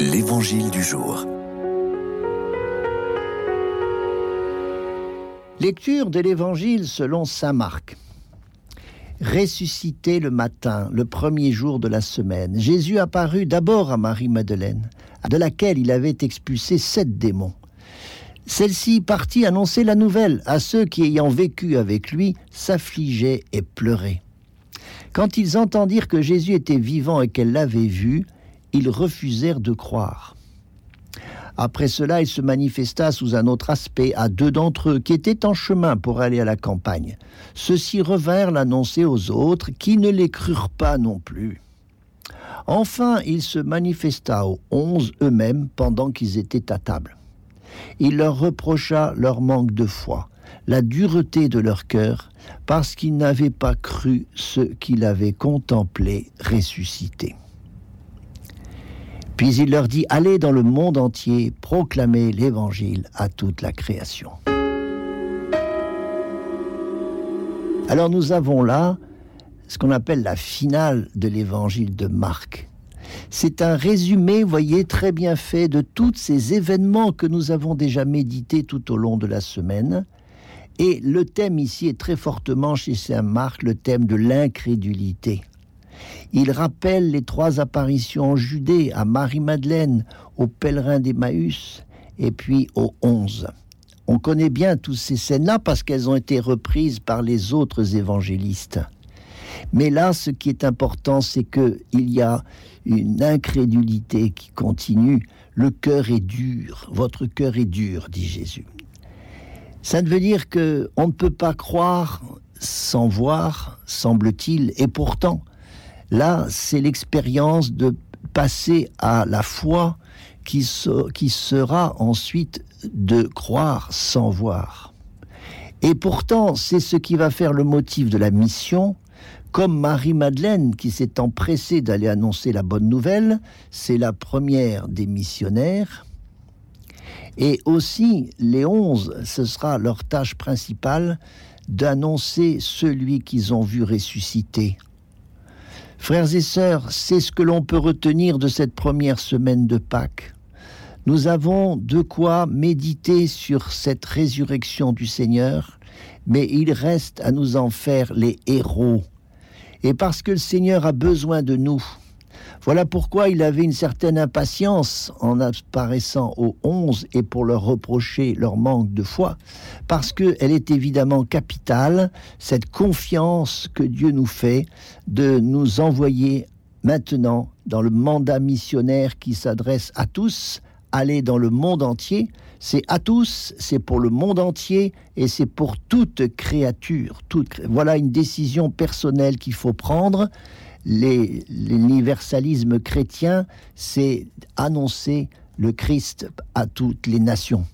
L'Évangile du jour. Lecture de l'Évangile selon Saint Marc. Ressuscité le matin, le premier jour de la semaine, Jésus apparut d'abord à Marie-Madeleine, de laquelle il avait expulsé sept démons. Celle-ci partit annoncer la nouvelle à ceux qui, ayant vécu avec lui, s'affligeaient et pleuraient. Quand ils entendirent que Jésus était vivant et qu'elle l'avait vu, ils refusèrent de croire. Après cela, il se manifesta sous un autre aspect à deux d'entre eux qui étaient en chemin pour aller à la campagne. Ceux-ci revinrent l'annoncer aux autres qui ne les crurent pas non plus. Enfin, il se manifesta aux onze eux-mêmes pendant qu'ils étaient à table. Il leur reprocha leur manque de foi, la dureté de leur cœur, parce qu'ils n'avaient pas cru ce qu'il avait contemplé ressuscité. Puis il leur dit, allez dans le monde entier, proclamer l'Évangile à toute la création. Alors nous avons là ce qu'on appelle la finale de l'Évangile de Marc. C'est un résumé, voyez, très bien fait de tous ces événements que nous avons déjà médités tout au long de la semaine. Et le thème ici est très fortement chez Saint Marc, le thème de l'incrédulité. Il rappelle les trois apparitions en Judée, à Marie-Madeleine, aux pèlerins d'Emmaüs, et puis aux onze. On connaît bien toutes ces scènes-là parce qu'elles ont été reprises par les autres évangélistes. Mais là, ce qui est important, c'est qu'il y a une incrédulité qui continue. Le cœur est dur, votre cœur est dur, dit Jésus. Ça veut dire que on ne peut pas croire sans voir, semble-t-il, et pourtant, Là, c'est l'expérience de passer à la foi qui, sera ensuite de croire sans voir. Et pourtant, c'est ce qui va faire le motif de la mission, comme Marie-Madeleine qui s'est empressée d'aller annoncer la bonne nouvelle, c'est la première des missionnaires. Et aussi, les onze, ce sera leur tâche principale d'annoncer celui qu'ils ont vu ressusciter Frères et sœurs, c'est ce que l'on peut retenir de cette première semaine de Pâques. Nous avons de quoi méditer sur cette résurrection du Seigneur, mais il reste à nous en faire les héros. Et parce que le Seigneur a besoin de nous, voilà pourquoi il avait une certaine impatience en apparaissant aux onze et pour leur reprocher leur manque de foi, parce qu'elle est évidemment capitale, cette confiance que Dieu nous fait de nous envoyer maintenant dans le mandat missionnaire qui s'adresse à tous, aller dans le monde entier, c'est à tous, c'est pour le monde entier et c'est pour toute créature. Toute... Voilà une décision personnelle qu'il faut prendre l'universalisme chrétien, c'est annoncer le Christ à toutes les nations.